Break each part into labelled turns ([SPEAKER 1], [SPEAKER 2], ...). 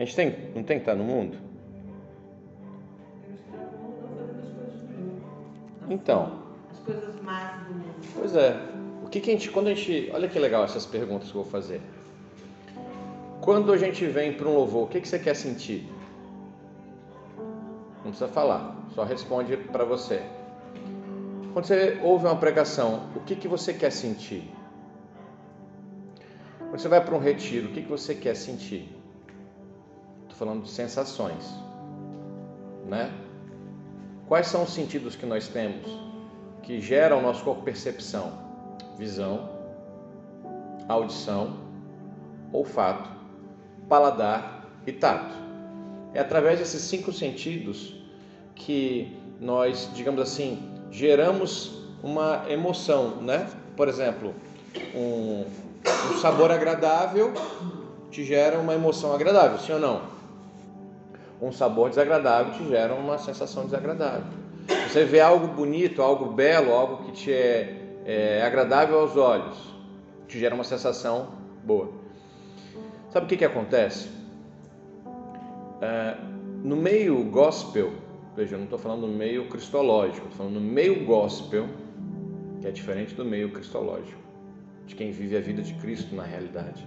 [SPEAKER 1] A gente tem, não tem que estar no mundo? Então.
[SPEAKER 2] As coisas más do mundo.
[SPEAKER 1] Pois é. O que, que a gente. Quando a gente. Olha que legal essas perguntas que eu vou fazer. Quando a gente vem para um louvor, o que, que você quer sentir? Não precisa falar, só responde para você. Quando você ouve uma pregação, o que, que você quer sentir? Quando você vai para um retiro, o que, que você quer sentir? Falando de sensações, né? Quais são os sentidos que nós temos que geram ao nosso corpo percepção? Visão, audição, olfato, paladar e tato. É através desses cinco sentidos que nós, digamos assim, geramos uma emoção, né? Por exemplo, um, um sabor agradável te gera uma emoção agradável, sim ou não? Um sabor desagradável te gera uma sensação desagradável. Você vê algo bonito, algo belo, algo que te é, é agradável aos olhos, te gera uma sensação boa. Sabe o que, que acontece? É, no meio gospel, veja, eu não estou falando no meio cristológico, estou falando no meio gospel, que é diferente do meio cristológico, de quem vive a vida de Cristo na realidade.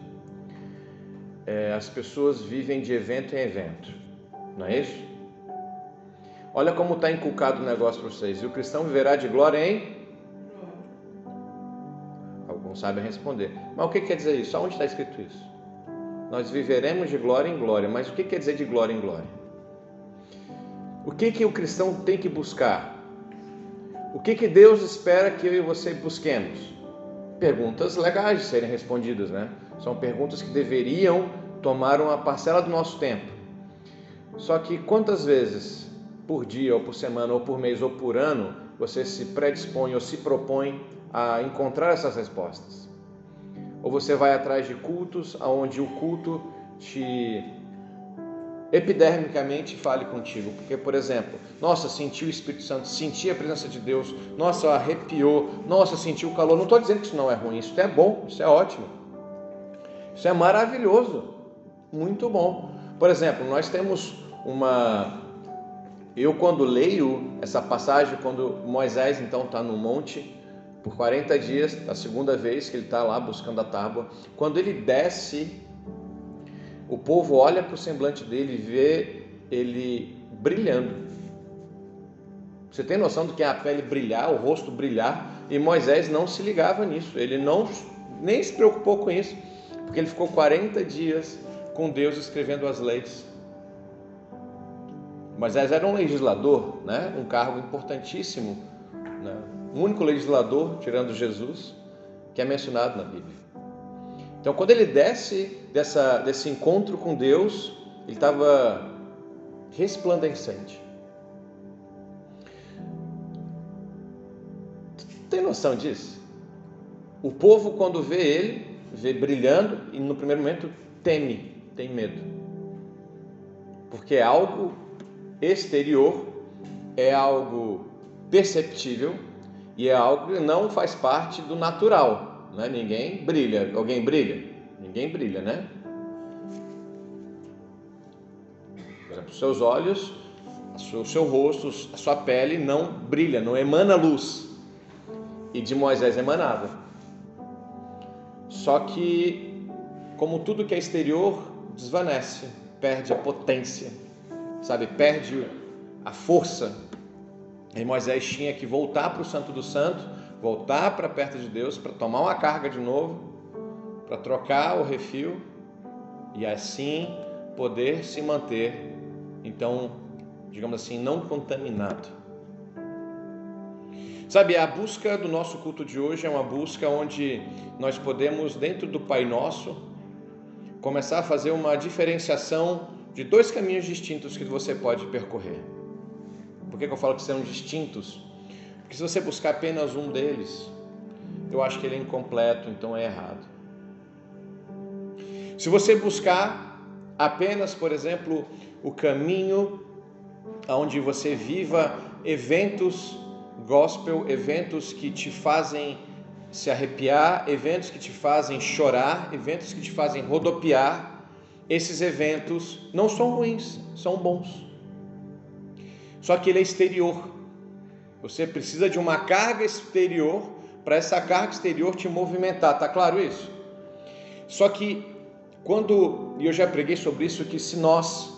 [SPEAKER 1] É, as pessoas vivem de evento em evento, não é isso? Olha como está inculcado o negócio para vocês. E o cristão viverá de glória em. Alguns sabem responder. Mas o que quer dizer isso? Onde está escrito isso? Nós viveremos de glória em glória. Mas o que quer dizer de glória em glória? O que, que o cristão tem que buscar? O que, que Deus espera que eu e você busquemos? Perguntas legais de serem respondidas, né? São perguntas que deveriam tomar uma parcela do nosso tempo. Só que quantas vezes por dia, ou por semana, ou por mês, ou por ano, você se predispõe ou se propõe a encontrar essas respostas? Ou você vai atrás de cultos onde o culto te epidermicamente fale contigo. Porque, por exemplo, nossa, senti o Espírito Santo, senti a presença de Deus, nossa, arrepiou, nossa, senti o calor. Não estou dizendo que isso não é ruim, isso é bom, isso é ótimo. Isso é maravilhoso, muito bom. Por exemplo, nós temos uma. Eu, quando leio essa passagem, quando Moisés então está no monte por 40 dias, a segunda vez que ele está lá buscando a tábua, quando ele desce o povo olha para o semblante dele e vê ele brilhando. Você tem noção do que é a pele brilhar, o rosto brilhar? E Moisés não se ligava nisso, ele não nem se preocupou com isso, porque ele ficou 40 dias com Deus escrevendo as leis. Moisés era um legislador, né? um cargo importantíssimo, né? o único legislador, tirando Jesus, que é mencionado na Bíblia. Então, quando ele desce dessa, desse encontro com Deus, ele estava resplandecente. Tem noção disso? O povo, quando vê ele, vê brilhando e no primeiro momento teme, tem medo. Porque é algo exterior, é algo perceptível e é algo que não faz parte do natural. Né? Ninguém brilha. Alguém brilha? Ninguém brilha, né? Por exemplo, seus olhos, o seu rosto, a sua pele não brilha, não emana luz. E de Moisés emanava. Só que, como tudo que é exterior, desvanece, perde a potência, sabe? Perde a força. E Moisés tinha que voltar para o Santo do Santo voltar para perto de Deus para tomar uma carga de novo, para trocar o refil e assim poder se manter, então, digamos assim, não contaminado. Sabe, a busca do nosso culto de hoje é uma busca onde nós podemos, dentro do Pai Nosso, começar a fazer uma diferenciação de dois caminhos distintos que você pode percorrer. Por que, que eu falo que são distintos? Porque se você buscar apenas um deles, eu acho que ele é incompleto, então é errado. Se você buscar apenas, por exemplo, o caminho onde você viva eventos gospel, eventos que te fazem se arrepiar, eventos que te fazem chorar, eventos que te fazem rodopiar, esses eventos não são ruins, são bons. Só que ele é exterior. Você precisa de uma carga exterior para essa carga exterior te movimentar, tá claro isso? Só que quando, e eu já preguei sobre isso, que se nós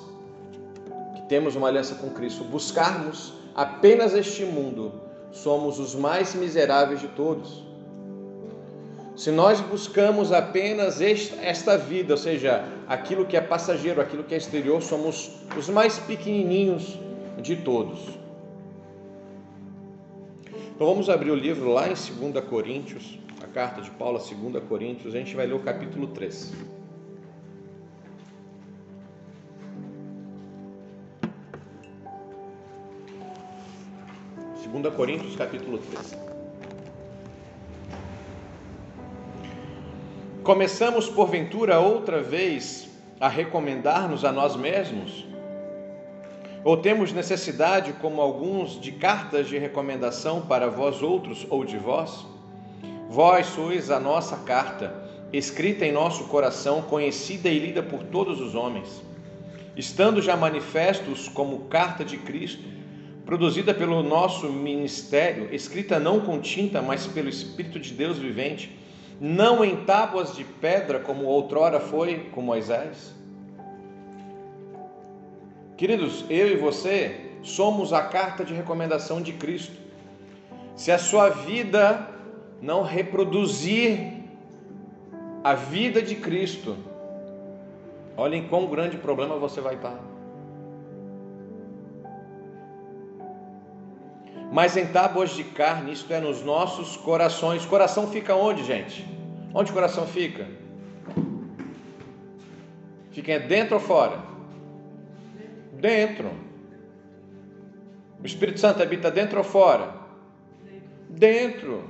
[SPEAKER 1] que temos uma aliança com Cristo buscarmos apenas este mundo, somos os mais miseráveis de todos. Se nós buscamos apenas esta vida, ou seja, aquilo que é passageiro, aquilo que é exterior, somos os mais pequenininhos de todos. Então vamos abrir o livro lá em 2 Coríntios, a carta de Paulo a 2 Coríntios, a gente vai ler o capítulo 3. 2 Coríntios capítulo 3. Começamos porventura outra vez a recomendar-nos a nós mesmos? Ou temos necessidade, como alguns, de cartas de recomendação para vós outros ou de vós? Vós sois a nossa carta, escrita em nosso coração, conhecida e lida por todos os homens, estando já manifestos como carta de Cristo produzida pelo nosso ministério, escrita não com tinta, mas pelo Espírito de Deus vivente, não em tábuas de pedra, como outrora foi com Moisés? Queridos, eu e você somos a carta de recomendação de Cristo. Se a sua vida não reproduzir a vida de Cristo, olhem quão grande problema você vai estar. Mas em tábuas de carne, isto é, nos nossos corações. Coração fica onde, gente? Onde o coração fica? Fica dentro ou fora? Dentro. O Espírito Santo habita dentro ou fora? Dentro.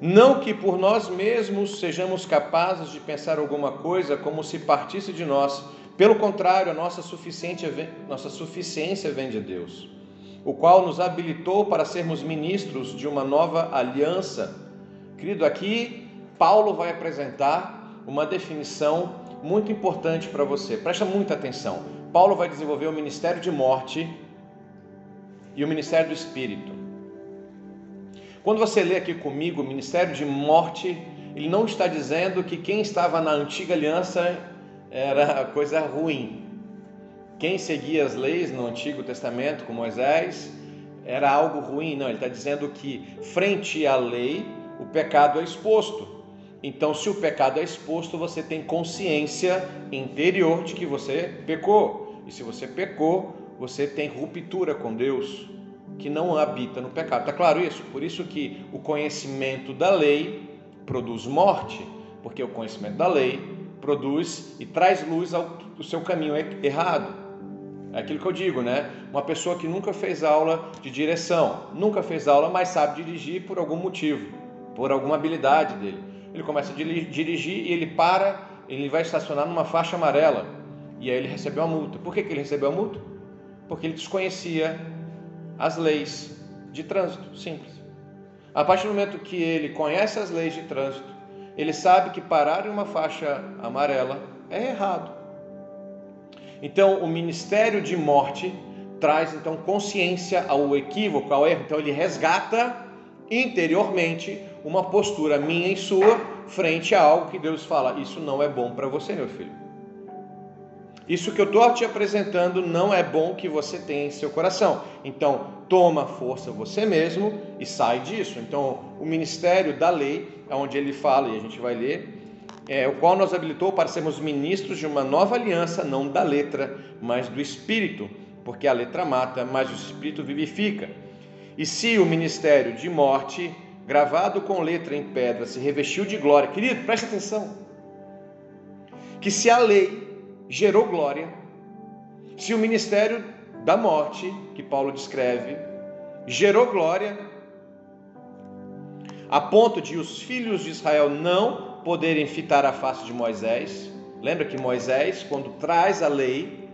[SPEAKER 1] Não que por nós mesmos sejamos capazes de pensar alguma coisa como se partisse de nós, pelo contrário, a nossa suficiência, nossa suficiência vem de Deus, o qual nos habilitou para sermos ministros de uma nova aliança. Querido, aqui Paulo vai apresentar uma definição muito importante para você. Presta muita atenção. Paulo vai desenvolver o ministério de morte e o ministério do espírito. Quando você lê aqui comigo o ministério de morte, ele não está dizendo que quem estava na antiga aliança era coisa ruim. Quem seguia as leis no Antigo Testamento com Moisés era algo ruim. Não, ele está dizendo que frente à lei o pecado é exposto. Então, se o pecado é exposto, você tem consciência interior de que você pecou. E se você pecou, você tem ruptura com Deus, que não habita no pecado. Está claro isso? Por isso que o conhecimento da lei produz morte, porque o conhecimento da lei produz e traz luz ao, ao seu caminho errado. É aquilo que eu digo, né? Uma pessoa que nunca fez aula de direção, nunca fez aula, mas sabe dirigir por algum motivo, por alguma habilidade dele. Ele começa a dirigir e ele para, ele vai estacionar numa faixa amarela e aí ele recebeu a multa. Por que, que ele recebeu a multa? Porque ele desconhecia as leis de trânsito, simples. A partir do momento que ele conhece as leis de trânsito, ele sabe que parar em uma faixa amarela é errado. Então, o ministério de morte traz então consciência ao equívoco, ao erro. Então, ele resgata interiormente uma postura minha e sua frente a algo que Deus fala: Isso não é bom para você, meu filho. Isso que eu estou te apresentando não é bom que você tenha em seu coração. Então, toma força você mesmo e sai disso. Então, o ministério da lei, onde ele fala, e a gente vai ler, é, o qual nos habilitou para sermos ministros de uma nova aliança, não da letra, mas do Espírito, porque a letra mata, mas o Espírito vivifica. E se o ministério de morte, gravado com letra em pedra, se revestiu de glória, querido, preste atenção, que se a lei gerou glória, se o ministério da morte, que Paulo descreve, gerou glória, a ponto de os filhos de Israel não poderem fitar a face de Moisés. Lembra que Moisés, quando traz a lei,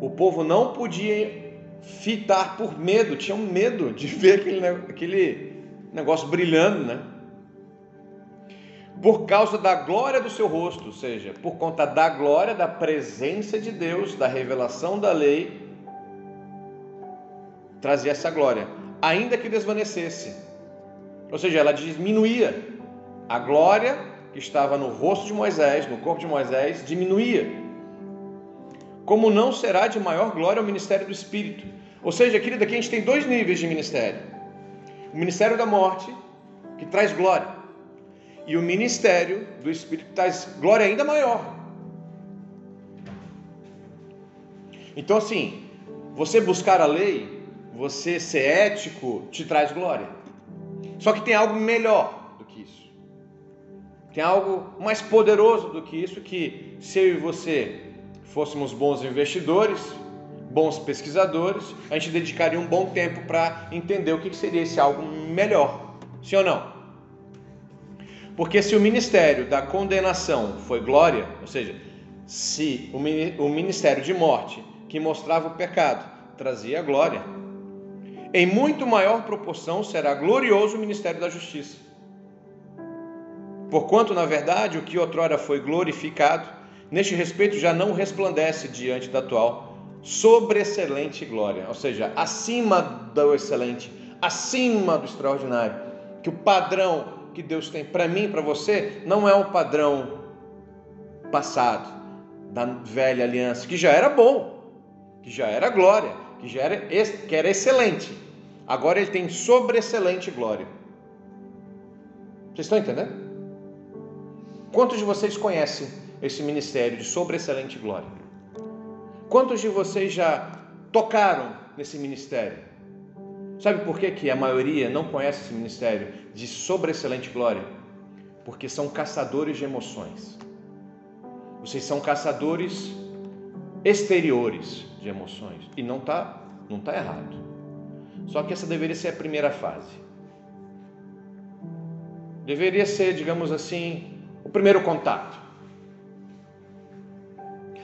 [SPEAKER 1] o povo não podia fitar por medo, tinham medo de ver aquele, aquele negócio brilhando, né? por causa da glória do seu rosto, ou seja, por conta da glória, da presença de Deus, da revelação da lei, trazia essa glória, ainda que desvanecesse. Ou seja, ela diminuía. A glória que estava no rosto de Moisés, no corpo de Moisés, diminuía. Como não será de maior glória o ministério do Espírito. Ou seja, querida, aqui a gente tem dois níveis de ministério: o ministério da morte, que traz glória, e o ministério do Espírito que traz glória ainda maior. Então, assim, você buscar a lei, você ser ético, te traz glória. Só que tem algo melhor do que isso. Tem algo mais poderoso do que isso que se eu e você fôssemos bons investidores, bons pesquisadores, a gente dedicaria um bom tempo para entender o que seria esse algo melhor. Sim ou não? Porque se o ministério da condenação foi glória, ou seja, se o ministério de morte que mostrava o pecado trazia glória, em muito maior proporção será glorioso o ministério da justiça. Porquanto, na verdade, o que outrora foi glorificado, neste respeito já não resplandece diante da atual sobreexcelente glória, ou seja, acima do excelente, acima do extraordinário, que o padrão que Deus tem para mim, para você, não é um padrão passado da velha aliança, que já era bom, que já era glória, que já era, que era excelente. Agora ele tem sobreexcelente glória. Vocês estão entendendo? Quantos de vocês conhecem esse ministério de sobreexcelente glória? Quantos de vocês já tocaram nesse ministério? Sabe por que, que a maioria não conhece esse ministério de sobreexcelente glória? Porque são caçadores de emoções. Vocês são caçadores exteriores de emoções. E não está não tá errado. Só que essa deveria ser a primeira fase. Deveria ser, digamos assim, o primeiro contato.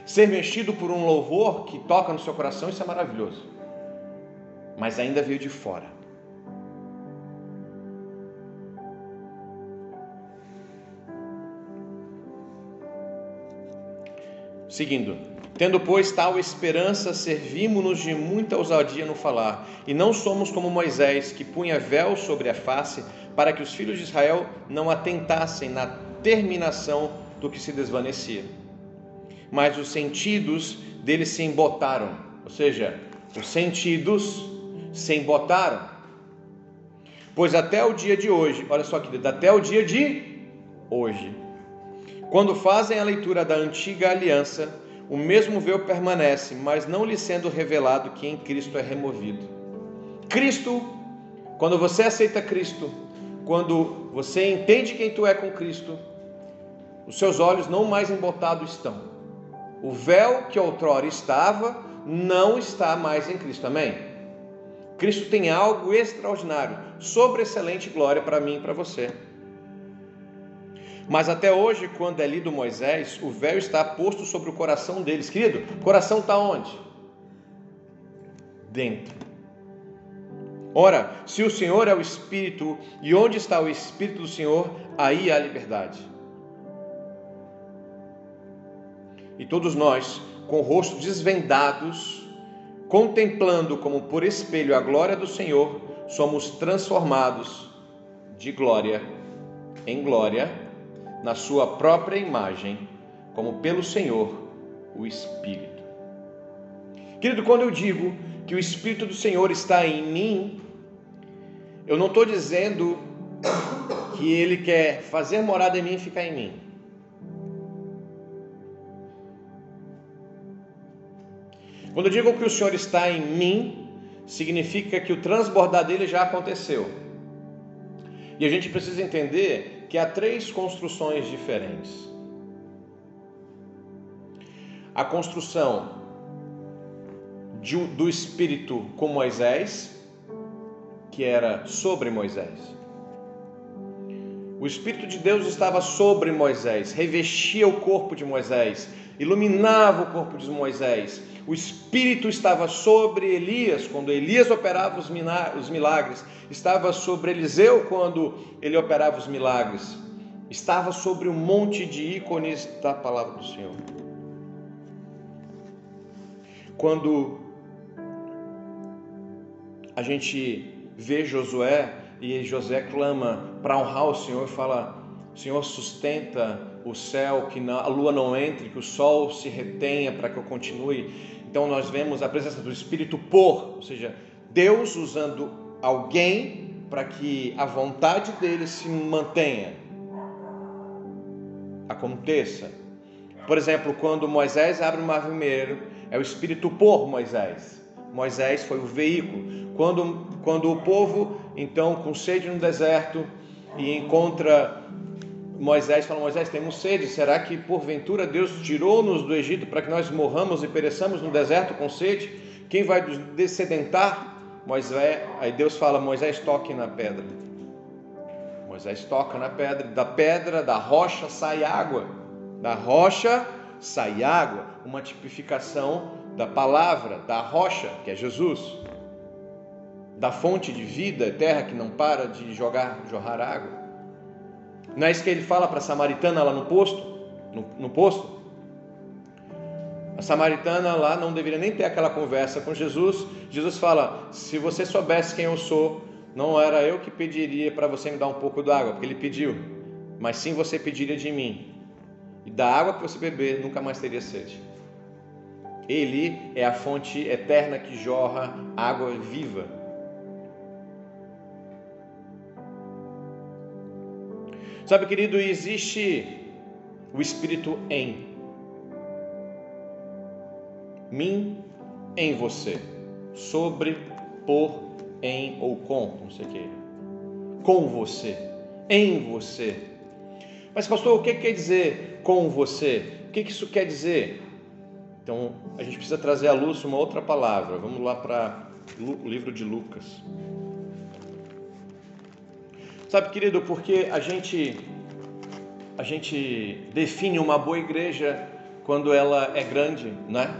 [SPEAKER 1] Ser mexido por um louvor que toca no seu coração, isso é maravilhoso mas ainda veio de fora. Seguindo, tendo pois tal esperança, servimos-nos de muita ousadia no falar, e não somos como Moisés, que punha véu sobre a face, para que os filhos de Israel não atentassem na terminação do que se desvanecia. Mas os sentidos deles se embotaram, ou seja, os sentidos se embotaram. Pois até o dia de hoje, olha só querido, até o dia de hoje, quando fazem a leitura da antiga aliança, o mesmo véu permanece, mas não lhe sendo revelado que em Cristo é removido. Cristo, quando você aceita Cristo, quando você entende quem tu é com Cristo, os seus olhos não mais embotados estão. O véu que outrora estava, não está mais em Cristo. Amém? Cristo tem algo extraordinário, sobre excelente glória para mim e para você. Mas até hoje, quando é lido Moisés, o véu está posto sobre o coração deles. Querido, o coração está onde? Dentro. Ora, se o Senhor é o Espírito, e onde está o Espírito do Senhor, aí há liberdade. E todos nós, com o rosto desvendados, contemplando como por espelho a glória do Senhor, somos transformados de glória em glória na Sua própria imagem, como pelo Senhor, o Espírito. Querido, quando eu digo que o Espírito do Senhor está em mim, eu não estou dizendo que Ele quer fazer morada em mim e ficar em mim. Quando eu digo que o Senhor está em mim, significa que o transbordar dele já aconteceu. E a gente precisa entender que há três construções diferentes. A construção de, do Espírito com Moisés, que era sobre Moisés. O Espírito de Deus estava sobre Moisés, revestia o corpo de Moisés, iluminava o corpo de Moisés o Espírito estava sobre Elias quando Elias operava os milagres, estava sobre Eliseu quando ele operava os milagres, estava sobre um monte de ícones da palavra do Senhor. Quando a gente vê Josué e José clama para honrar o Senhor, fala: Senhor, sustenta o céu, que a lua não entre, que o sol se retenha para que eu continue. Então nós vemos a presença do Espírito por, ou seja, Deus usando alguém para que a vontade dele se mantenha, aconteça. Por exemplo, quando Moisés abre o mar vermelho, é o Espírito por Moisés. Moisés foi o veículo. Quando, quando o povo, então, com sede no deserto e encontra Moisés, fala: Moisés, temos sede. Será que porventura Deus tirou-nos do Egito para que nós morramos e pereçamos no deserto com sede? Quem vai nos descedentar? Moisés, aí Deus fala: Moisés, toque na pedra. Moisés toca na pedra, da pedra, da rocha sai água, da rocha sai água, uma tipificação da palavra, da rocha, que é Jesus, da fonte de vida eterna que não para de jogar, jorrar água. Não é isso que ele fala para a samaritana lá no posto? No, no posto? A samaritana lá não deveria nem ter aquela conversa com Jesus. Jesus fala: Se você soubesse quem eu sou, não era eu que pediria para você me dar um pouco d'água, porque ele pediu, mas sim você pediria de mim. E da água que você beber, nunca mais teria sede. Ele é a fonte eterna que jorra água viva. Sabe, querido, existe o Espírito em mim, em você, sobre, por, em ou com, não sei o que, com você, em você. Mas, pastor, o que quer dizer com você? O que isso quer dizer? Então, a gente precisa trazer à luz uma outra palavra. Vamos lá para o livro de Lucas. Sabe, querido, porque a gente a gente define uma boa igreja quando ela é grande, né?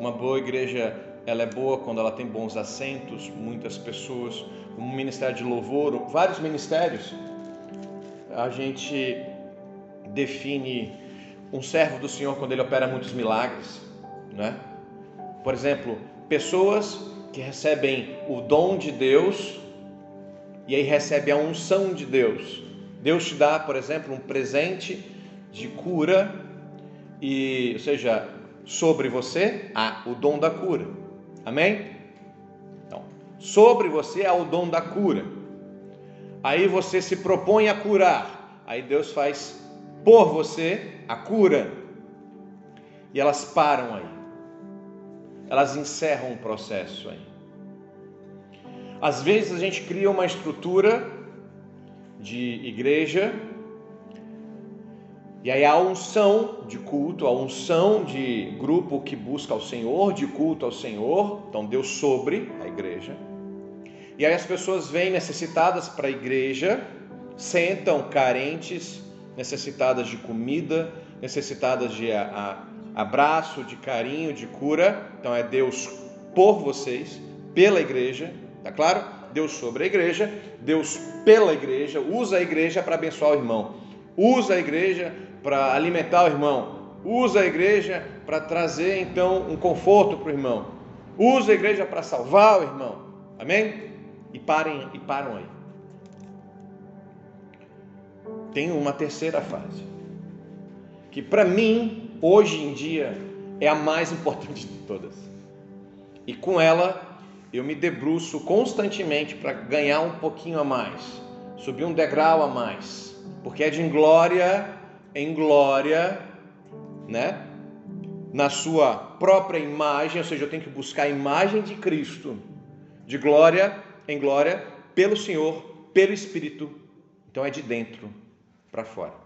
[SPEAKER 1] Uma boa igreja ela é boa quando ela tem bons assentos, muitas pessoas, um ministério de louvor, vários ministérios. A gente define um servo do Senhor quando ele opera muitos milagres, né? Por exemplo, pessoas que recebem o dom de Deus e aí recebem a unção de Deus. Deus te dá, por exemplo, um presente de cura e, ou seja, sobre você há o dom da cura. Amém? Então, sobre você há o dom da cura. Aí você se propõe a curar. Aí Deus faz por você a cura. E elas param aí. Elas encerram o processo aí. Às vezes a gente cria uma estrutura de igreja e aí a unção de culto, a unção de grupo que busca ao Senhor, de culto ao Senhor, então Deus sobre a igreja. E aí as pessoas vêm necessitadas para a igreja, sentam carentes, necessitadas de comida, necessitadas de a, a, abraço, de carinho, de cura. Então é Deus por vocês, pela igreja, tá claro? Deus sobre a igreja, Deus pela igreja, usa a igreja para abençoar o irmão, usa a igreja para alimentar o irmão, usa a igreja para trazer então um conforto para o irmão, usa a igreja para salvar o irmão, amém? E parem e param aí. Tem uma terceira fase, que para mim hoje em dia é a mais importante de todas, e com ela eu me debruço constantemente para ganhar um pouquinho a mais, subir um degrau a mais, porque é de glória em glória, né? Na sua própria imagem, ou seja, eu tenho que buscar a imagem de Cristo, de glória em glória, pelo Senhor, pelo Espírito. Então é de dentro para fora.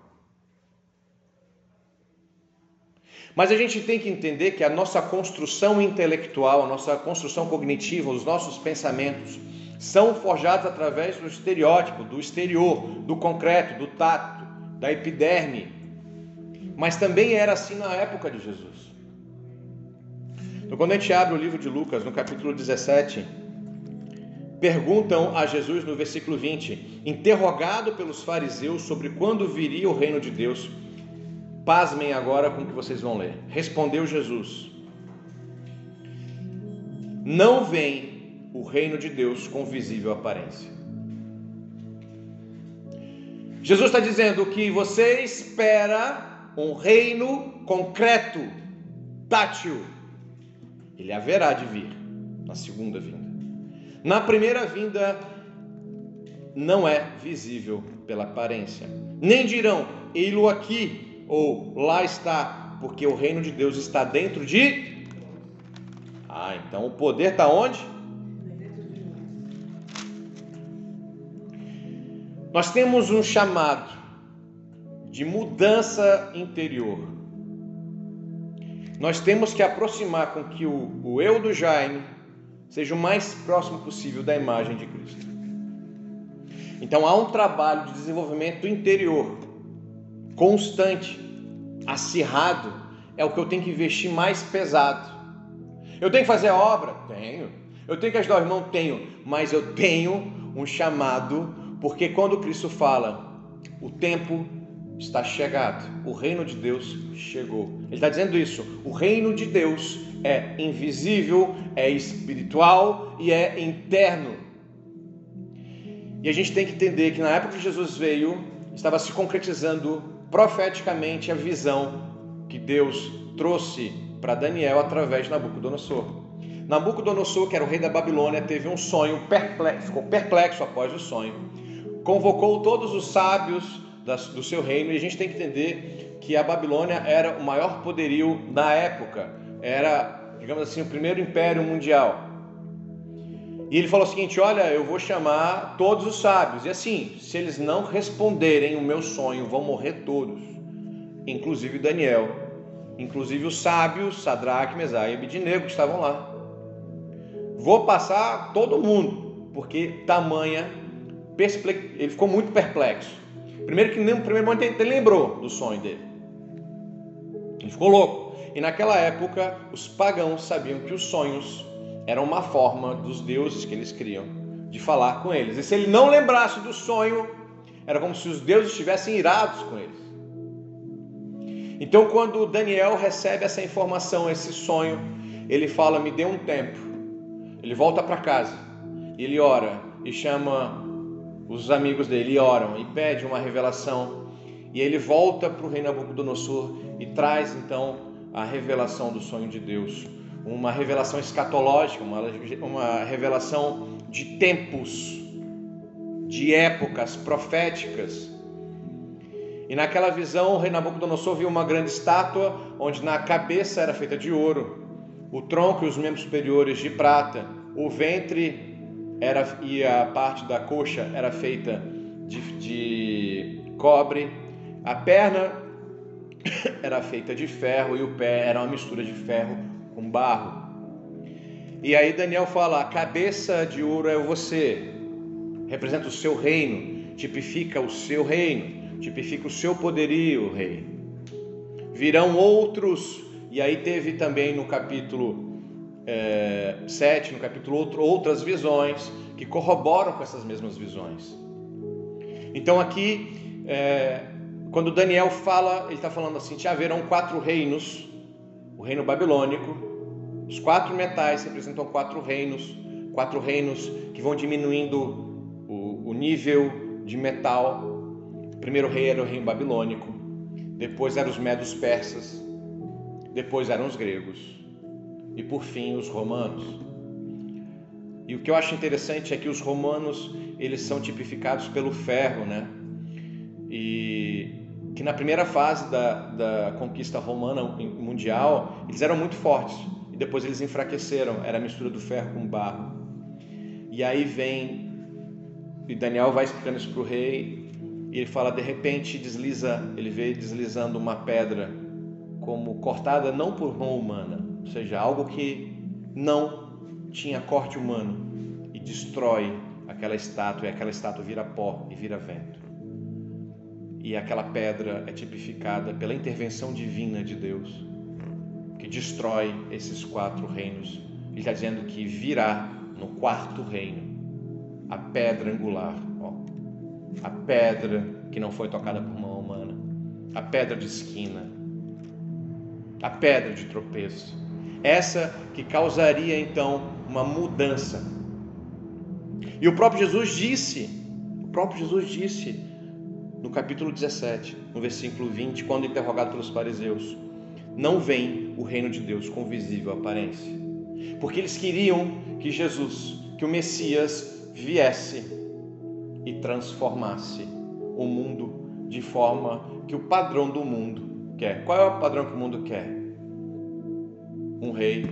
[SPEAKER 1] Mas a gente tem que entender que a nossa construção intelectual, a nossa construção cognitiva, os nossos pensamentos são forjados através do estereótipo, do exterior, do concreto, do tato, da epiderme, mas também era assim na época de Jesus. Então, quando a gente abre o livro de Lucas, no capítulo 17, perguntam a Jesus no versículo 20, interrogado pelos fariseus sobre quando viria o reino de Deus. Pasmem agora com o que vocês vão ler. Respondeu Jesus: Não vem o reino de Deus com visível aparência. Jesus está dizendo que você espera um reino concreto, tátil. Ele haverá de vir na segunda vinda. Na primeira vinda, não é visível pela aparência. Nem dirão, ei-lo aqui ou lá está, porque o reino de Deus está dentro de. Ah, então o poder está onde? Nós temos um chamado de mudança interior. Nós temos que aproximar com que o, o eu do Jaime seja o mais próximo possível da imagem de Cristo. Então há um trabalho de desenvolvimento interior, constante, acirrado, é o que eu tenho que investir mais pesado. Eu tenho que fazer a obra? Tenho. Eu tenho que ajudar o irmão? Tenho. Mas eu tenho um chamado, porque quando Cristo fala, o tempo está chegado, o reino de Deus chegou. Ele está dizendo isso: o reino de Deus é invisível, é espiritual e é interno. E a gente tem que entender que na época que Jesus veio, estava se concretizando profeticamente a visão que Deus trouxe para Daniel através de Nabucodonosor. Nabucodonosor, que era o rei da Babilônia, teve um sonho perplexo, ficou perplexo após o sonho. Convocou todos os sábios do seu reino e a gente tem que entender que a Babilônia era o maior poderio da época, era, digamos assim, o primeiro império mundial. E ele falou o seguinte: Olha, eu vou chamar todos os sábios, e assim, se eles não responderem o meu sonho, vão morrer todos, inclusive Daniel, inclusive os sábios, Sadraque, Mesai e Abidinego que estavam lá. Vou passar todo mundo, porque tamanha, ele ficou muito perplexo. Primeiro que no primeiro momento ele lembrou do sonho dele. Ele ficou louco. E naquela época, os pagãos sabiam que os sonhos eram uma forma dos deuses que eles criam de falar com eles. E se ele não lembrasse do sonho, era como se os deuses estivessem irados com eles. Então, quando Daniel recebe essa informação, esse sonho, ele fala: Me dê um tempo. Ele volta para casa, ele ora e chama os amigos dele oram e pede uma revelação. E ele volta para o rei Nabucodonosor e traz então a revelação do sonho de Deus. Uma revelação escatológica, uma, uma revelação de tempos, de épocas proféticas. E naquela visão, o rei Nabucodonosor viu uma grande estátua, onde na cabeça era feita de ouro, o tronco e os membros superiores de prata, o ventre era, e a parte da coxa era feita de, de cobre, a perna era feita de ferro e o pé era uma mistura de ferro com barro. E aí Daniel fala: a cabeça de ouro é você, representa o seu reino, tipifica o seu reino, tipifica o seu poderio, rei. Virão outros, e aí teve também no capítulo é, 7, no capítulo outro, outras visões que corroboram com essas mesmas visões. Então aqui, é, quando Daniel fala, ele está falando assim: que haverão quatro reinos, o reino babilônico, os quatro metais representam quatro reinos, quatro reinos que vão diminuindo o, o nível de metal. O primeiro rei era o reino babilônico, depois eram os medos persas, depois eram os gregos e por fim os romanos. E o que eu acho interessante é que os romanos eles são tipificados pelo ferro, né? E que na primeira fase da, da conquista romana mundial eles eram muito fortes e depois eles enfraqueceram. Era a mistura do ferro com barro. E aí vem e Daniel vai explicando isso para o rei e ele fala de repente desliza, ele vê deslizando uma pedra como cortada não por mão humana, ou seja, algo que não tinha corte humano e destrói aquela estátua e aquela estátua vira pó e vira vento. E aquela pedra é tipificada pela intervenção divina de Deus, destrói esses quatro reinos. Ele está dizendo que virá no quarto reino a pedra angular, ó, a pedra que não foi tocada por mão humana, a pedra de esquina, a pedra de tropeço. Essa que causaria então uma mudança. E o próprio Jesus disse, o próprio Jesus disse no capítulo 17, no versículo 20, quando interrogado pelos fariseus: Não vem o reino de Deus com visível aparência. Porque eles queriam que Jesus, que o Messias, viesse e transformasse o mundo de forma que o padrão do mundo quer. Qual é o padrão que o mundo quer? Um rei,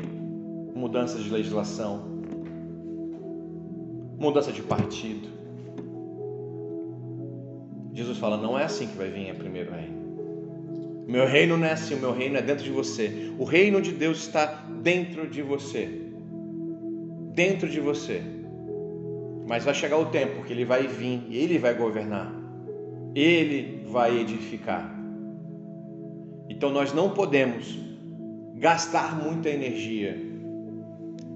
[SPEAKER 1] mudança de legislação, mudança de partido, Jesus fala: não é assim que vai vir a primeiro reino. Meu reino não é assim, o meu reino é dentro de você. O reino de Deus está dentro de você. Dentro de você. Mas vai chegar o tempo que ele vai vir e ele vai governar. Ele vai edificar. Então nós não podemos gastar muita energia,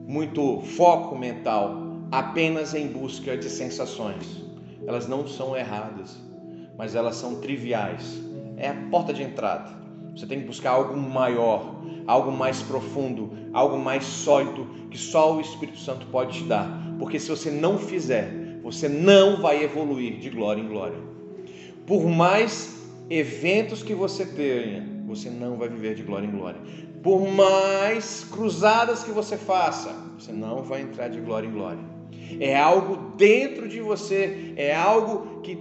[SPEAKER 1] muito foco mental apenas em busca de sensações. Elas não são erradas mas elas são triviais. É a porta de entrada. Você tem que buscar algo maior, algo mais profundo, algo mais sólido que só o Espírito Santo pode te dar. Porque se você não fizer, você não vai evoluir de glória em glória. Por mais eventos que você tenha, você não vai viver de glória em glória. Por mais cruzadas que você faça, você não vai entrar de glória em glória. É algo dentro de você, é algo que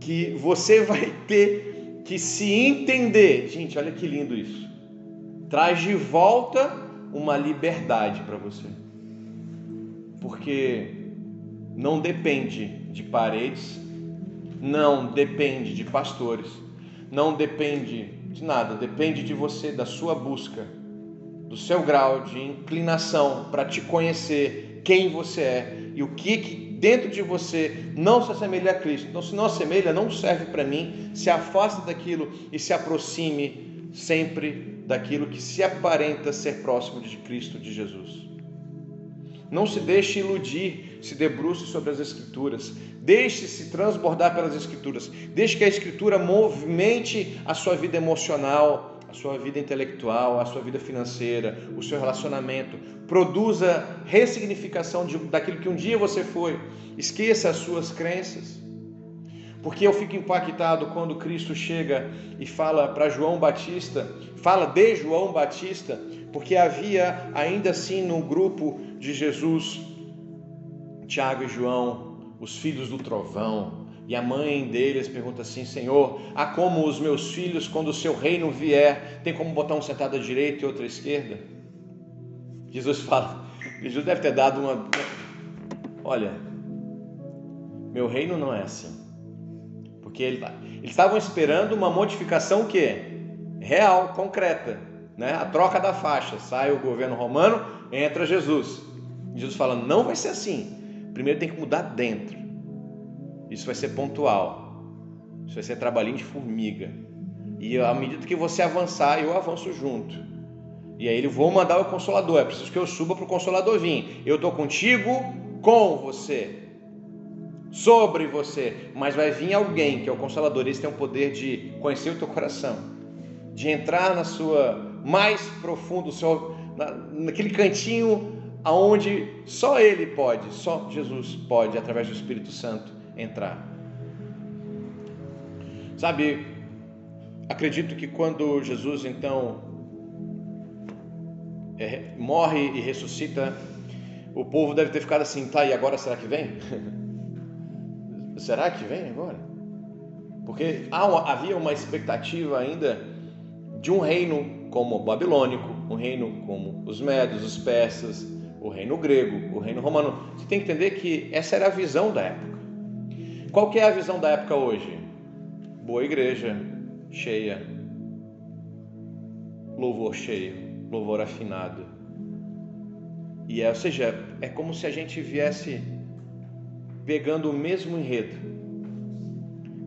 [SPEAKER 1] que você vai ter que se entender. Gente, olha que lindo isso. Traz de volta uma liberdade para você. Porque não depende de paredes, não depende de pastores, não depende de nada, depende de você, da sua busca, do seu grau de inclinação para te conhecer, quem você é e o que, que dentro de você não se assemelha a Cristo. Então, se não assemelha, não serve para mim. Se afasta daquilo e se aproxime sempre daquilo que se aparenta ser próximo de Cristo, de Jesus. Não se deixe iludir, se debruce sobre as Escrituras, deixe-se transbordar pelas Escrituras, deixe que a Escritura movimente a sua vida emocional, a sua vida intelectual, a sua vida financeira, o seu relacionamento. Produza ressignificação de, daquilo que um dia você foi. Esqueça as suas crenças. Porque eu fico impactado quando Cristo chega e fala para João Batista, fala de João Batista, porque havia ainda assim no grupo de Jesus, Tiago e João, os filhos do trovão, e a mãe deles pergunta assim: Senhor, há como os meus filhos, quando o seu reino vier, tem como botar um sentado à direita e outro à esquerda? Jesus fala, Jesus deve ter dado uma. Olha, meu reino não é assim. Porque ele, eles estavam esperando uma modificação que real, concreta, né? A troca da faixa, sai o governo romano, entra Jesus. Jesus fala: não vai ser assim. Primeiro tem que mudar dentro. Isso vai ser pontual. Isso vai ser trabalhinho de formiga. E à medida que você avançar, eu avanço junto. E aí ele vou mandar o consolador. É preciso que eu suba para o consolador vir. Eu estou contigo, com você, sobre você. Mas vai vir alguém que é o consolador. Esse tem o poder de conhecer o teu coração, de entrar na sua mais profundo, seu, na, naquele cantinho aonde só Ele pode, só Jesus pode, através do Espírito Santo entrar. Sabe, acredito que quando Jesus então é, morre e ressuscita, o povo deve ter ficado assim, tá, e agora será que vem? será que vem agora? Porque havia uma expectativa ainda de um reino como o babilônico, um reino como os medos, os persas, o reino grego, o reino romano. Você tem que entender que essa era a visão da época. Qual que é a visão da época hoje? Boa igreja, cheia, louvor cheio, louvor afinado. E é, ou seja, é como se a gente viesse pegando o mesmo enredo.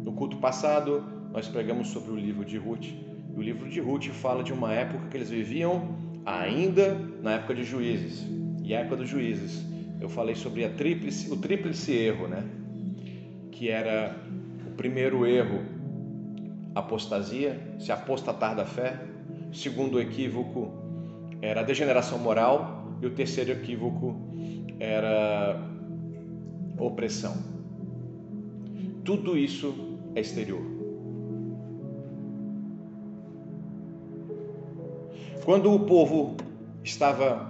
[SPEAKER 1] No culto passado, nós pregamos sobre o livro de Ruth. E o livro de Ruth fala de uma época que eles viviam ainda na época de juízes. E a época dos juízes eu falei sobre tríplice, o tríplice erro, né? Que era o primeiro erro, apostasia, se apostatar da fé. O segundo equívoco era a degeneração moral. E o terceiro equívoco era opressão. Tudo isso é exterior. Quando o povo estava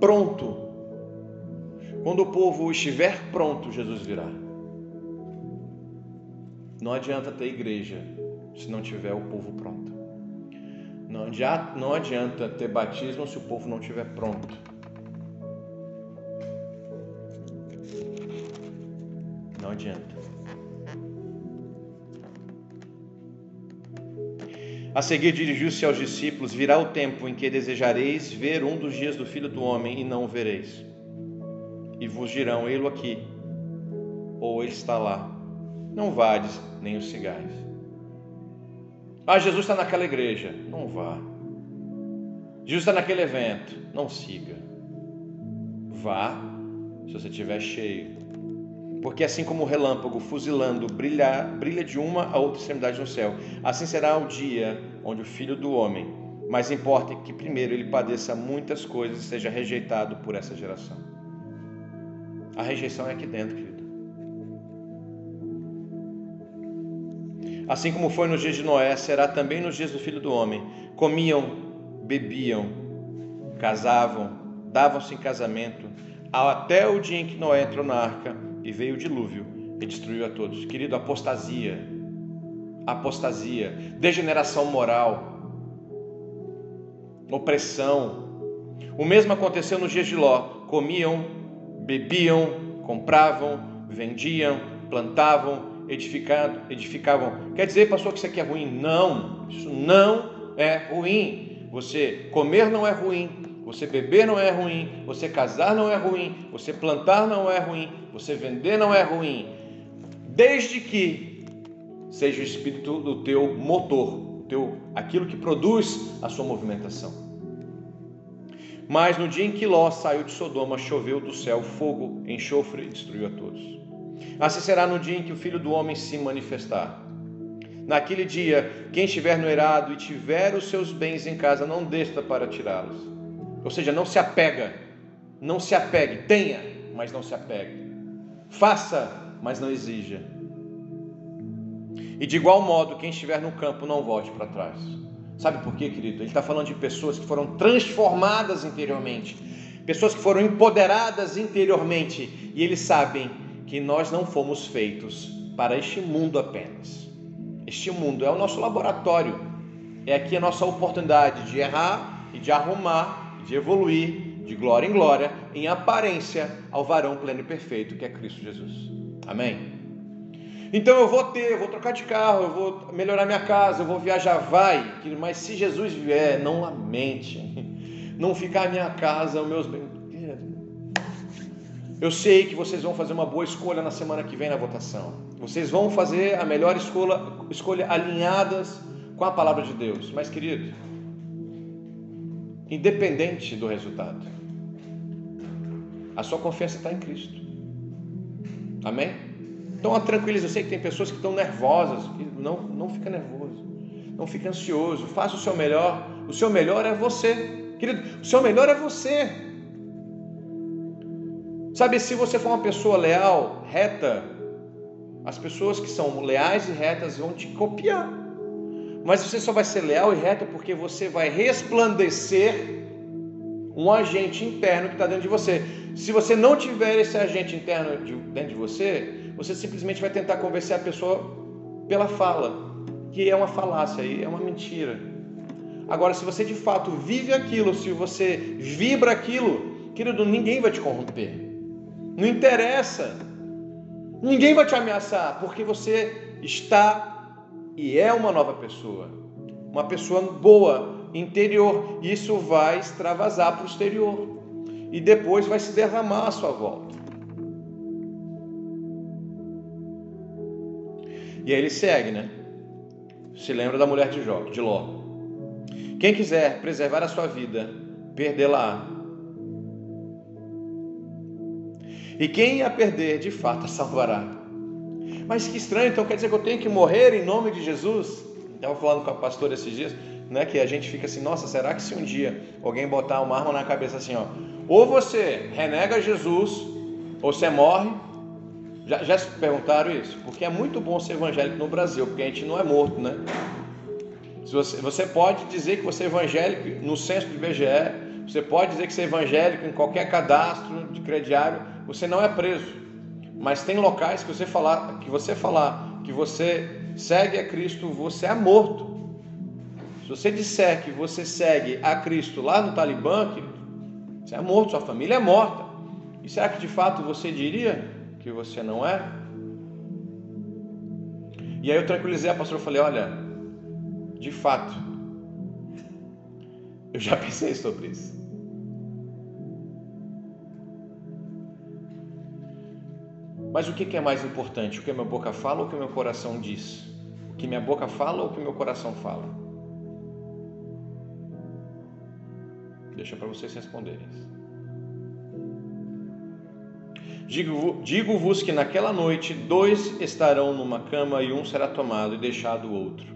[SPEAKER 1] pronto, quando o povo estiver pronto, Jesus virá. Não adianta ter igreja se não tiver o povo pronto. Não adianta, não adianta ter batismo se o povo não estiver pronto. Não adianta. A seguir dirigiu-se aos discípulos: Virá o tempo em que desejareis ver um dos dias do Filho do Homem e não o vereis. E vos dirão: Ele aqui, ou ele está lá. Não vades nem os cigais. Ah, Jesus está naquela igreja. Não vá. Jesus está naquele evento. Não siga. Vá se você estiver cheio. Porque assim como o relâmpago fuzilando brilha, brilha de uma a outra extremidade no céu, assim será o dia onde o Filho do Homem, mas importa que primeiro ele padeça muitas coisas e seja rejeitado por essa geração. A rejeição é aqui dentro, querido. Assim como foi nos dias de Noé, será também nos dias do Filho do Homem. Comiam, bebiam, casavam, davam-se em casamento, até o dia em que Noé entrou na arca e veio o dilúvio e destruiu a todos. Querido, apostasia, apostasia, degeneração moral, opressão. O mesmo aconteceu nos dias de Ló. Comiam, bebiam, compravam, vendiam, plantavam, edificavam, edificavam. Quer dizer, pastor, que isso aqui é ruim? Não, isso não é ruim. Você comer não é ruim, você beber não é ruim, você casar não é ruim, você plantar não é ruim, você vender não é ruim, desde que seja o espírito do teu motor, teu aquilo que produz a sua movimentação. Mas no dia em que Ló saiu de Sodoma, choveu do céu fogo, enxofre e destruiu a todos. Assim será no dia em que o Filho do Homem se manifestar. Naquele dia, quem estiver no erado e tiver os seus bens em casa, não desça para tirá-los ou seja, não se apega, não se apegue, tenha, mas não se apegue. Faça, mas não exija. E de igual modo, quem estiver no campo não volte para trás. Sabe por quê, querido? Ele está falando de pessoas que foram transformadas interiormente, pessoas que foram empoderadas interiormente, e eles sabem que nós não fomos feitos para este mundo apenas. Este mundo é o nosso laboratório, é aqui a nossa oportunidade de errar e de arrumar de evoluir de glória em glória, em aparência, ao varão pleno e perfeito que é Cristo Jesus. Amém? Então eu vou ter, eu vou trocar de carro, eu vou melhorar minha casa, eu vou viajar, vai, mas se Jesus vier, não lamente, não ficar a minha casa, os meus bens. Eu sei que vocês vão fazer uma boa escolha na semana que vem na votação. Vocês vão fazer a melhor escolha, escolha alinhadas com a palavra de Deus. Mas, querido, independente do resultado. A sua confiança está em Cristo. Amém? Então, tranquiliza. Eu sei que tem pessoas que estão nervosas. Não, não fica nervoso. Não fica ansioso. Faça o seu melhor. O seu melhor é você. Querido, o seu melhor é você. Sabe, se você for uma pessoa leal, reta, as pessoas que são leais e retas vão te copiar. Mas você só vai ser leal e reto porque você vai resplandecer um agente interno que está dentro de você. Se você não tiver esse agente interno dentro de você, você simplesmente vai tentar convencer a pessoa pela fala, que é uma falácia e é uma mentira. Agora, se você de fato vive aquilo, se você vibra aquilo, querido, ninguém vai te corromper. Não interessa. Ninguém vai te ameaçar, porque você está e é uma nova pessoa, uma pessoa boa, interior. Isso vai extravasar para o exterior e depois vai se derramar à sua volta. E aí ele segue, né? Se lembra da mulher de Jó, de Ló. Quem quiser preservar a sua vida, perdê-la. E quem a perder, de fato, a salvará. Mas que estranho, então quer dizer que eu tenho que morrer em nome de Jesus? Estava falando com a pastora esses dias, né, que a gente fica assim, nossa, será que se um dia alguém botar uma arma na cabeça assim, ó, ou você renega Jesus, ou você morre. Já, já se perguntaram isso? Porque é muito bom ser evangélico no Brasil, porque a gente não é morto, né? Você, você pode dizer que você é evangélico no censo do IBGE, você pode dizer que você é evangélico em qualquer cadastro de crediário, você não é preso. Mas tem locais que você falar, que você falar que você segue a Cristo, você é morto. Se você disser que você segue a Cristo lá no Talibã, você é morto, sua família é morta. E será que de fato você diria que você não é? E aí eu tranquilizei a pastora e falei: olha, de fato, eu já pensei sobre isso. Mas o que é mais importante? O que a minha boca fala ou o que o meu coração diz? O que minha boca fala ou o que meu coração fala? Deixa para vocês responderem. Digo-vos que naquela noite dois estarão numa cama e um será tomado e deixado o outro.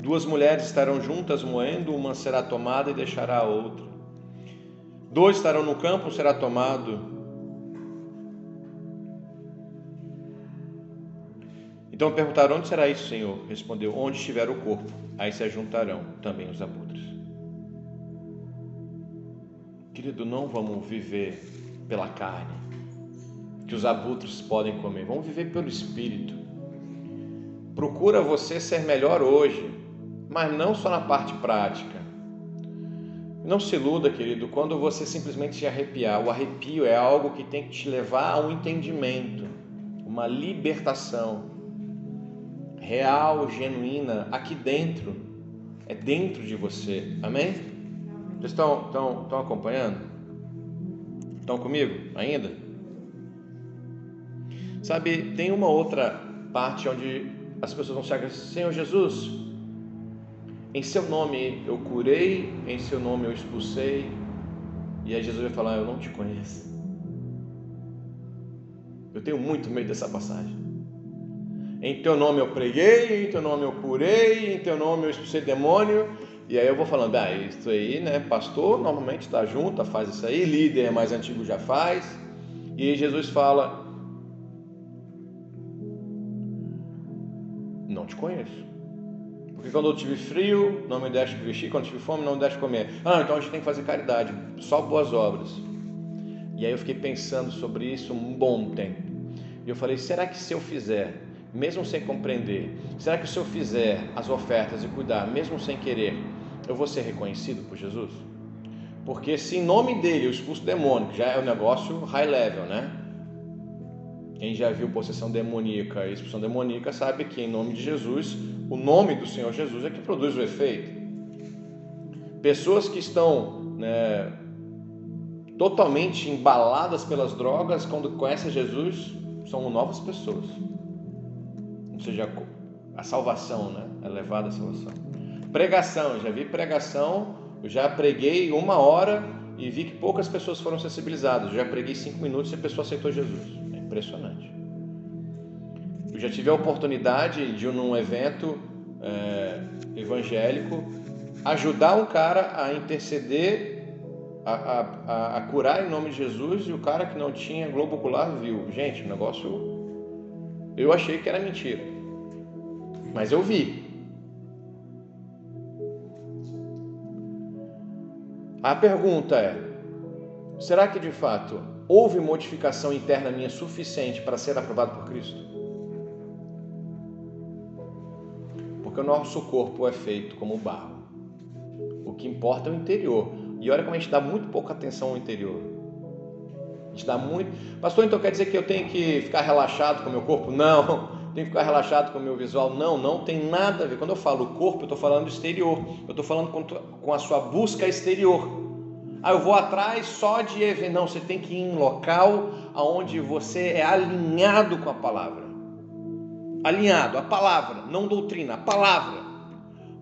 [SPEAKER 1] Duas mulheres estarão juntas moendo, uma será tomada e deixará a outra. Dois estarão no campo, será tomado. Então perguntaram: Onde será isso, Senhor? Respondeu: Onde estiver o corpo, aí se ajuntarão também os abutres. Querido, não vamos viver pela carne que os abutres podem comer. Vamos viver pelo Espírito. Procura você ser melhor hoje, mas não só na parte prática. Não se iluda, querido, quando você simplesmente se arrepiar. O arrepio é algo que tem que te levar a um entendimento, uma libertação real, genuína, aqui dentro. É dentro de você. Amém? Vocês estão, estão, estão acompanhando? Estão comigo ainda? Sabe, tem uma outra parte onde as pessoas vão chegar Senhor Jesus, em seu nome eu curei, em seu nome eu expulsei, e aí Jesus vai falar, eu não te conheço. Eu tenho muito medo dessa passagem. Em teu nome eu preguei, em teu nome eu curei, em teu nome eu expulsei demônio, e aí eu vou falando, ah, isso aí, né? Pastor normalmente está junto, faz isso aí, líder mais antigo já faz. E Jesus fala, não te conheço. Porque quando eu tive frio, não me deixe vestir, quando tive fome, não me deixe comer. Ah, então a gente tem que fazer caridade, só boas obras. E aí eu fiquei pensando sobre isso um bom tempo. E eu falei, será que se eu fizer, mesmo sem compreender, será que se eu fizer as ofertas e cuidar, mesmo sem querer, eu vou ser reconhecido por Jesus? Porque se em nome dele eu expulso demônio, que já é um negócio high level, né? Quem já viu possessão demoníaca e expulsão demoníaca sabe que em nome de Jesus, o nome do Senhor Jesus é que produz o efeito. Pessoas que estão né, totalmente embaladas pelas drogas, quando conhecem Jesus, são novas pessoas. Ou seja, a salvação, né? É levada a salvação. Pregação, já vi pregação, eu já preguei uma hora e vi que poucas pessoas foram sensibilizadas. Eu já preguei cinco minutos e a pessoa aceitou Jesus. Impressionante. Eu já tive a oportunidade de, num evento é, evangélico, ajudar um cara a interceder, a, a, a, curar em nome de Jesus, e o cara que não tinha globo ocular viu. Gente, o negócio. Eu achei que era mentira, mas eu vi. A pergunta é: será que de fato houve modificação interna minha suficiente para ser aprovado por Cristo? Porque o nosso corpo é feito como barro. O que importa é o interior. E olha como a gente dá muito pouca atenção ao interior. Gente dá muito. Pastor, então quer dizer que eu tenho que ficar relaxado com o meu corpo? Não. Tenho que ficar relaxado com o meu visual? Não, não tem nada a ver. Quando eu falo corpo, eu estou falando exterior. Eu estou falando com a sua busca exterior. Ah, eu vou atrás só de evento. Não, você tem que ir em local onde você é alinhado com a palavra. Alinhado, a palavra, não doutrina, a palavra.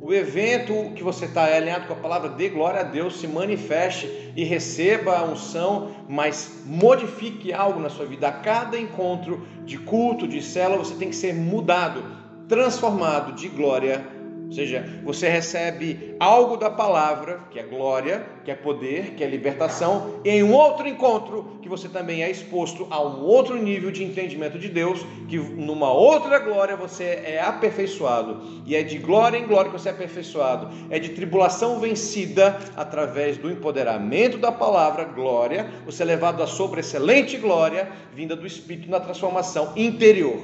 [SPEAKER 1] O evento que você está alinhado com a palavra, dê glória a Deus, se manifeste e receba a unção, mas modifique algo na sua vida. A cada encontro de culto, de célula, você tem que ser mudado, transformado de glória ou seja, você recebe algo da palavra, que é glória, que é poder, que é libertação, e em um outro encontro que você também é exposto a um outro nível de entendimento de Deus, que numa outra glória você é aperfeiçoado, e é de glória em glória que você é aperfeiçoado, é de tribulação vencida através do empoderamento da palavra, glória, você é levado à sobreexcelente glória, vinda do Espírito na transformação interior,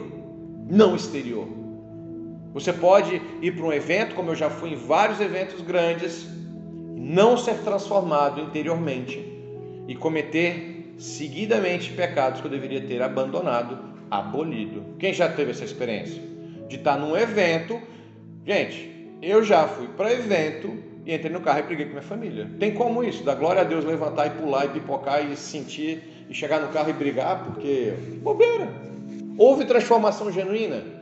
[SPEAKER 1] não exterior. Você pode ir para um evento, como eu já fui em vários eventos grandes, não ser transformado interiormente e cometer seguidamente pecados que eu deveria ter abandonado, abolido. Quem já teve essa experiência? De estar num evento, gente, eu já fui para evento e entrei no carro e briguei com minha família. Tem como isso? Da glória a Deus levantar e pular e pipocar e sentir e chegar no carro e brigar porque bobeira. Houve transformação genuína.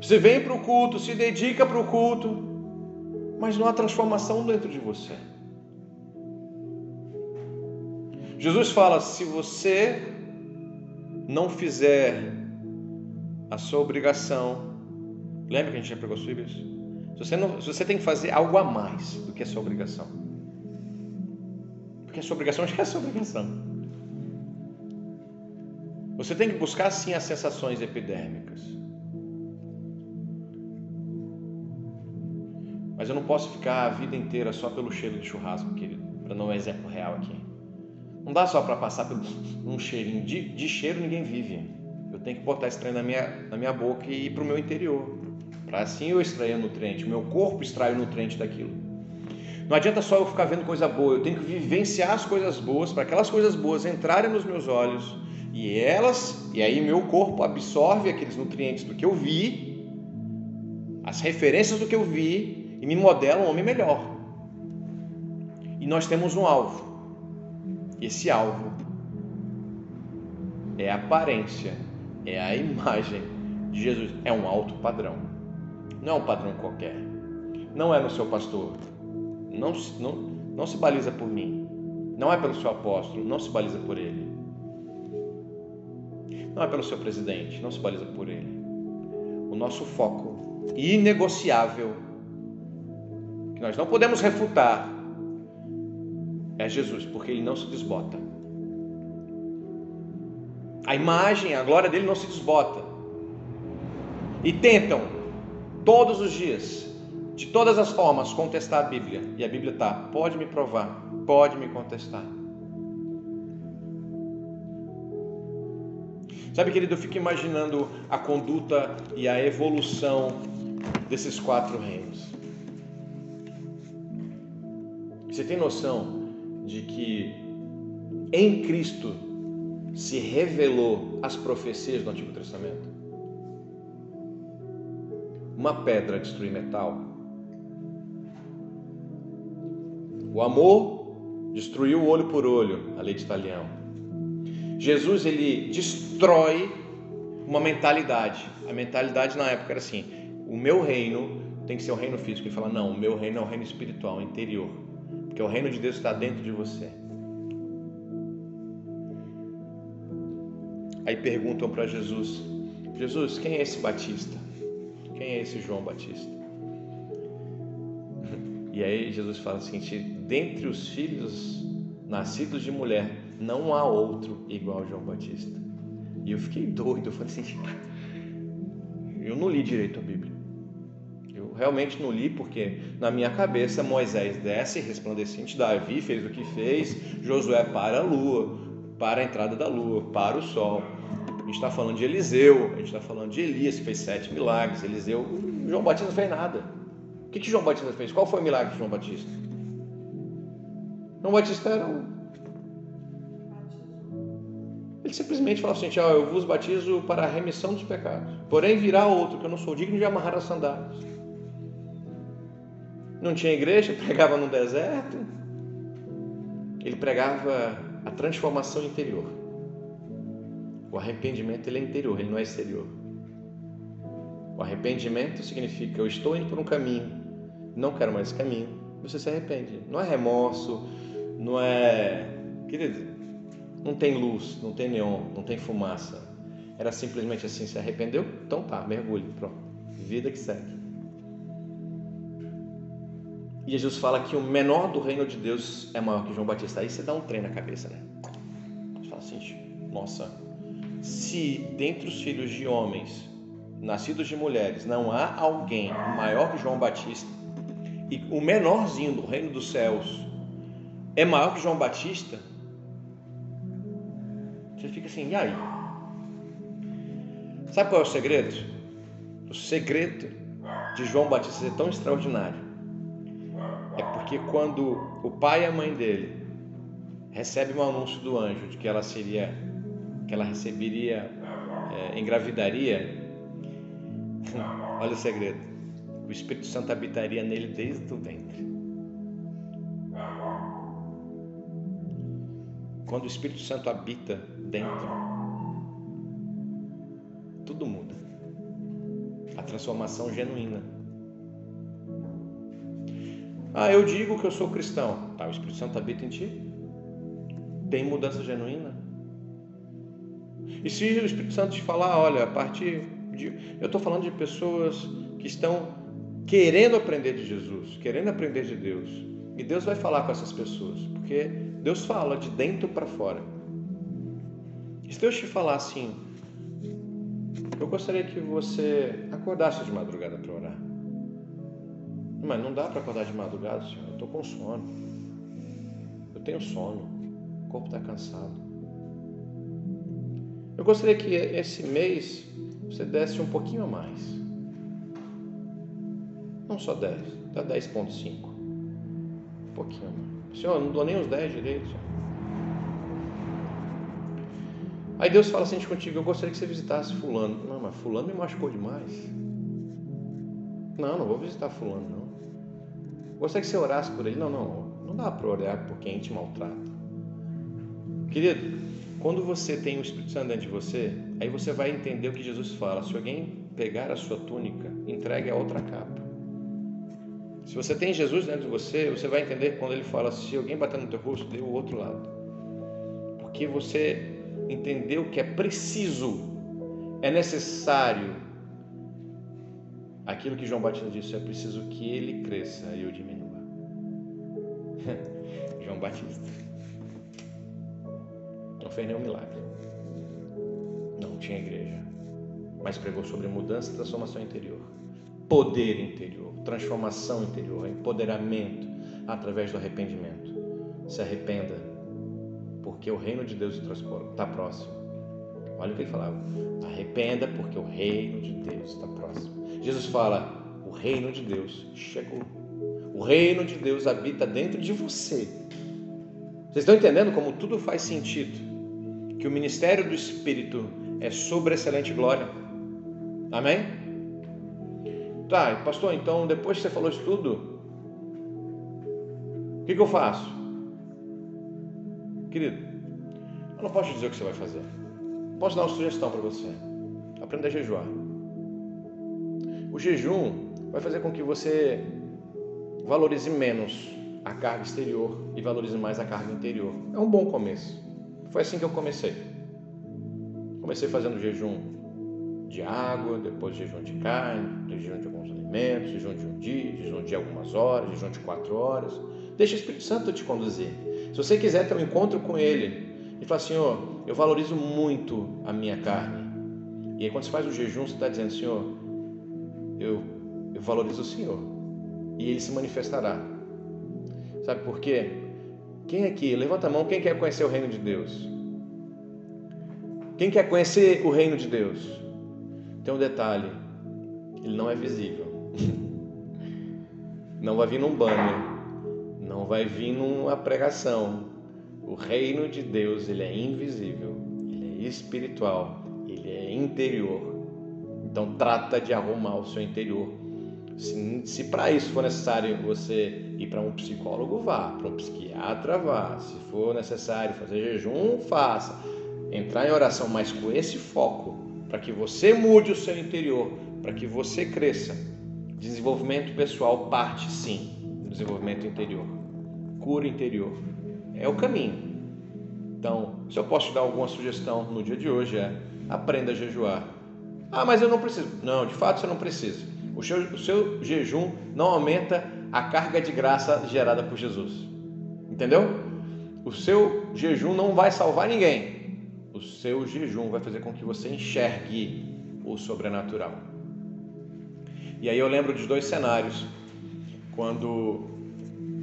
[SPEAKER 1] Você vem para o culto, se dedica para o culto, mas não há transformação dentro de você. Jesus fala: se você não fizer a sua obrigação, lembra que a gente já pegou sobre isso? Se você, não, se você tem que fazer algo a mais do que a sua obrigação, porque a sua obrigação já é a sua obrigação. Você tem que buscar sim as sensações epidérmicas. Mas eu não posso ficar a vida inteira só pelo cheiro de churrasco, querido, para não um exemplo real aqui. Não dá só para passar por um cheirinho. De, de, cheiro ninguém vive. Eu tenho que botar esse trem na minha, na minha boca e ir para o meu interior. Para assim eu extrair o nutriente, o meu corpo extrai o nutriente daquilo. Não adianta só eu ficar vendo coisa boa, eu tenho que vivenciar as coisas boas, para aquelas coisas boas entrarem nos meus olhos e elas, e aí meu corpo absorve aqueles nutrientes do que eu vi, as referências do que eu vi, e me modela um homem melhor. E nós temos um alvo. Esse alvo é a aparência, é a imagem de Jesus. É um alto padrão. Não é um padrão qualquer. Não é no seu pastor. Não, não, não se baliza por mim. Não é pelo seu apóstolo. Não se baliza por ele. Não é pelo seu presidente. Não se baliza por ele. O nosso foco inegociável que nós não podemos refutar é Jesus, porque ele não se desbota. A imagem, a glória dele não se desbota. E tentam, todos os dias, de todas as formas, contestar a Bíblia. E a Bíblia está, pode me provar, pode me contestar. Sabe, querido, eu fico imaginando a conduta e a evolução desses quatro reinos. Você tem noção de que em Cristo se revelou as profecias do Antigo Testamento? Uma pedra destruir metal. O amor destruiu olho por olho, a lei de Italião. Jesus ele destrói uma mentalidade. A mentalidade na época era assim: o meu reino tem que ser o reino físico. Ele fala: não, o meu reino é o reino espiritual, interior porque o reino de Deus está dentro de você. Aí perguntam para Jesus: Jesus, quem é esse Batista? Quem é esse João Batista? E aí Jesus fala o seguinte: dentre os filhos nascidos de mulher, não há outro igual João Batista. E eu fiquei doido, eu falei assim: eu não li direito a Bíblia realmente não li porque na minha cabeça Moisés desce resplandecente, Davi fez o que fez, Josué para a lua, para a entrada da lua, para o sol. A gente está falando de Eliseu, a gente está falando de Elias que fez sete milagres. Eliseu, João Batista não fez nada. O que, que João Batista fez? Qual foi o milagre de João Batista? João Batista era um ele simplesmente falou assim: oh, Eu vos batizo para a remissão dos pecados. Porém, virá outro que eu não sou digno de amarrar as sandálias não tinha igreja, pregava no deserto. Ele pregava a transformação interior. O arrependimento ele é interior, ele não é exterior. O arrependimento significa eu estou indo por um caminho, não quero mais esse caminho. Você se arrepende. Não é remorso, não é. Querido, não tem luz, não tem neon, não tem fumaça. Era simplesmente assim: se arrependeu? Então tá, mergulhe, pronto. Vida que segue. E Jesus fala que o menor do reino de Deus é maior que João Batista. Aí você dá um trem na cabeça, né? Você fala assim, nossa, se dentre os filhos de homens, nascidos de mulheres, não há alguém maior que João Batista, e o menorzinho do reino dos céus é maior que João Batista, você fica assim, e aí? Sabe qual é o segredo? O segredo de João Batista ser tão extraordinário porque quando o pai e a mãe dele recebem um anúncio do anjo de que ela seria, que ela receberia, é, engravidaria, olha o segredo, o Espírito Santo habitaria nele desde o ventre. Quando o Espírito Santo habita dentro, tudo muda. A transformação genuína. Ah, eu digo que eu sou cristão. Tá, o Espírito Santo habita em ti? Tem mudança genuína? E se o Espírito Santo te falar, olha, a partir de. Eu estou falando de pessoas que estão querendo aprender de Jesus, querendo aprender de Deus. E Deus vai falar com essas pessoas, porque Deus fala de dentro para fora. E se Deus te falar assim, eu gostaria que você acordasse de madrugada para orar. Mas não dá para acordar de madrugada, senhor. Eu estou com sono. Eu tenho sono. O corpo está cansado. Eu gostaria que esse mês você desse um pouquinho a mais. Não só 10, dá 10,5. Um pouquinho a mais. Senhor, não dou nem os 10 direitos. Aí Deus fala assim contigo: Eu gostaria que você visitasse Fulano. Não, mas Fulano me machucou demais. Não, não vou visitar Fulano, não. Gostaria que você orasse por ele. Não, não, não dá para orar por quem te maltrata. Querido, quando você tem o Espírito Santo dentro de você, aí você vai entender o que Jesus fala. Se alguém pegar a sua túnica, entregue a outra capa. Se você tem Jesus dentro de você, você vai entender quando ele fala: se alguém bater no teu rosto, dê o outro lado. Porque você entendeu que é preciso, é necessário aquilo que João Batista disse, é preciso que ele cresça e eu diminua. João Batista não fez nenhum milagre, não tinha igreja, mas pregou sobre mudança e transformação interior, poder interior, transformação interior, empoderamento através do arrependimento. Se arrependa, porque o reino de Deus está próximo. Olha o que ele falava: arrependa, porque o reino de Deus está próximo. Jesus fala: o reino de Deus chegou. O reino de Deus habita dentro de você. Vocês estão entendendo como tudo faz sentido? Que o ministério do Espírito é sobre excelente glória. Amém? Tá, pastor, então depois que você falou isso tudo, o que, que eu faço? Querido, eu não posso dizer o que você vai fazer. Posso dar uma sugestão para você. Aprenda a jejuar. O jejum vai fazer com que você valorize menos a carga exterior e valorize mais a carga interior. É um bom começo. Foi assim que eu comecei. Comecei fazendo jejum de água, depois jejum de carne, jejum de alguns alimentos, jejum de um dia, jejum de algumas horas, jejum de quatro horas. Deixa o Espírito Santo te conduzir. Se você quiser ter um encontro com Ele e falar, Senhor, eu valorizo muito a minha carne. E aí quando você faz o jejum, você está dizendo, Senhor, eu, eu valorizo o Senhor e Ele se manifestará. Sabe por quê? Quem aqui, levanta a mão, quem quer conhecer o reino de Deus? Quem quer conhecer o reino de Deus? Tem um detalhe: ele não é visível. Não vai vir num banner, não vai vir numa pregação. O reino de Deus, ele é invisível, ele é espiritual, ele é interior. Então trata de arrumar o seu interior. Se, se para isso for necessário você ir para um psicólogo, vá, para um psiquiatra, vá. Se for necessário fazer jejum, faça. Entrar em oração, mas com esse foco, para que você mude o seu interior, para que você cresça. Desenvolvimento pessoal parte sim do desenvolvimento interior. Cura interior é o caminho. Então, se eu posso te dar alguma sugestão no dia de hoje é aprenda a jejuar. Ah, mas eu não preciso. Não, de fato você não precisa. O seu, o seu jejum não aumenta a carga de graça gerada por Jesus. Entendeu? O seu jejum não vai salvar ninguém. O seu jejum vai fazer com que você enxergue o sobrenatural. E aí eu lembro dos dois cenários. Quando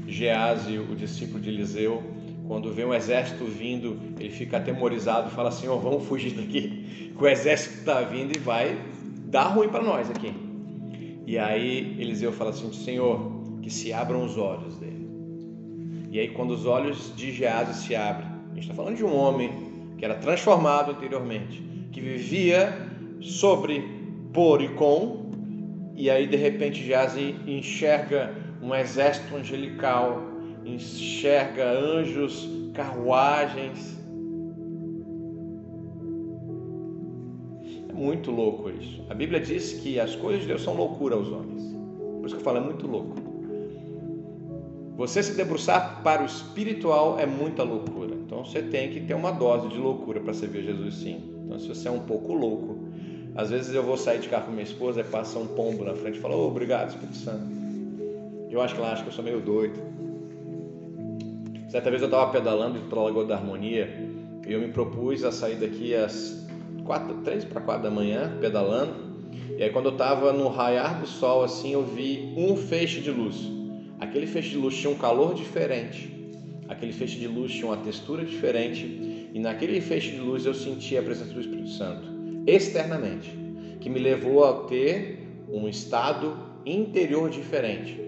[SPEAKER 1] Gease, o discípulo de Eliseu, quando vê um exército vindo, ele fica atemorizado e fala assim: oh, vamos fugir daqui, que o exército está vindo e vai dar ruim para nós aqui. E aí Eliseu fala assim: Senhor, que se abram os olhos dele. E aí, quando os olhos de Gease se abrem, a gente está falando de um homem que era transformado anteriormente, que vivia sobre, por e com, e aí de repente Gease enxerga um exército angelical, enxerga anjos, carruagens. É muito louco isso. A Bíblia diz que as coisas de Deus são loucura aos homens. Por isso que eu falo, é muito louco. Você se debruçar para o espiritual é muita loucura. Então você tem que ter uma dose de loucura para servir Jesus sim. Então se você é um pouco louco, às vezes eu vou sair de carro com minha esposa e passa um pombo na frente e fala, oh, obrigado, Espírito Santo. Eu acho que ela acha que eu sou meio doido. Certa vez eu estava pedalando para a Lagoa da Harmonia e eu me propus a sair daqui às quatro, três para quatro da manhã, pedalando. E aí quando eu estava no raiar do sol, assim, eu vi um feixe de luz. Aquele feixe de luz tinha um calor diferente. Aquele feixe de luz tinha uma textura diferente. E naquele feixe de luz eu senti a presença do Espírito Santo, externamente, que me levou a ter um estado interior diferente.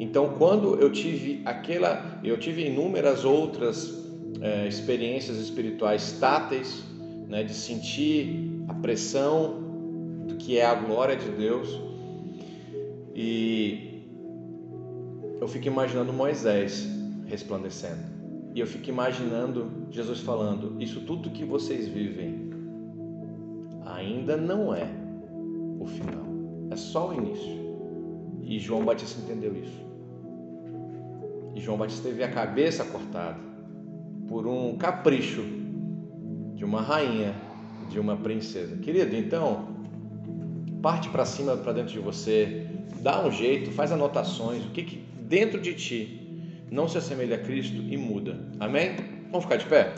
[SPEAKER 1] Então, quando eu tive aquela, eu tive inúmeras outras é, experiências espirituais táteis, né, de sentir a pressão do que é a glória de Deus, e eu fico imaginando Moisés resplandecendo, e eu fico imaginando Jesus falando: Isso tudo que vocês vivem ainda não é o final, é só o início. E João Batista entendeu isso. E João Batista teve a cabeça cortada por um capricho de uma rainha, de uma princesa. Querido, então, parte para cima, para dentro de você, dá um jeito, faz anotações, o que, que dentro de ti não se assemelha a Cristo e muda. Amém? Vamos ficar de pé?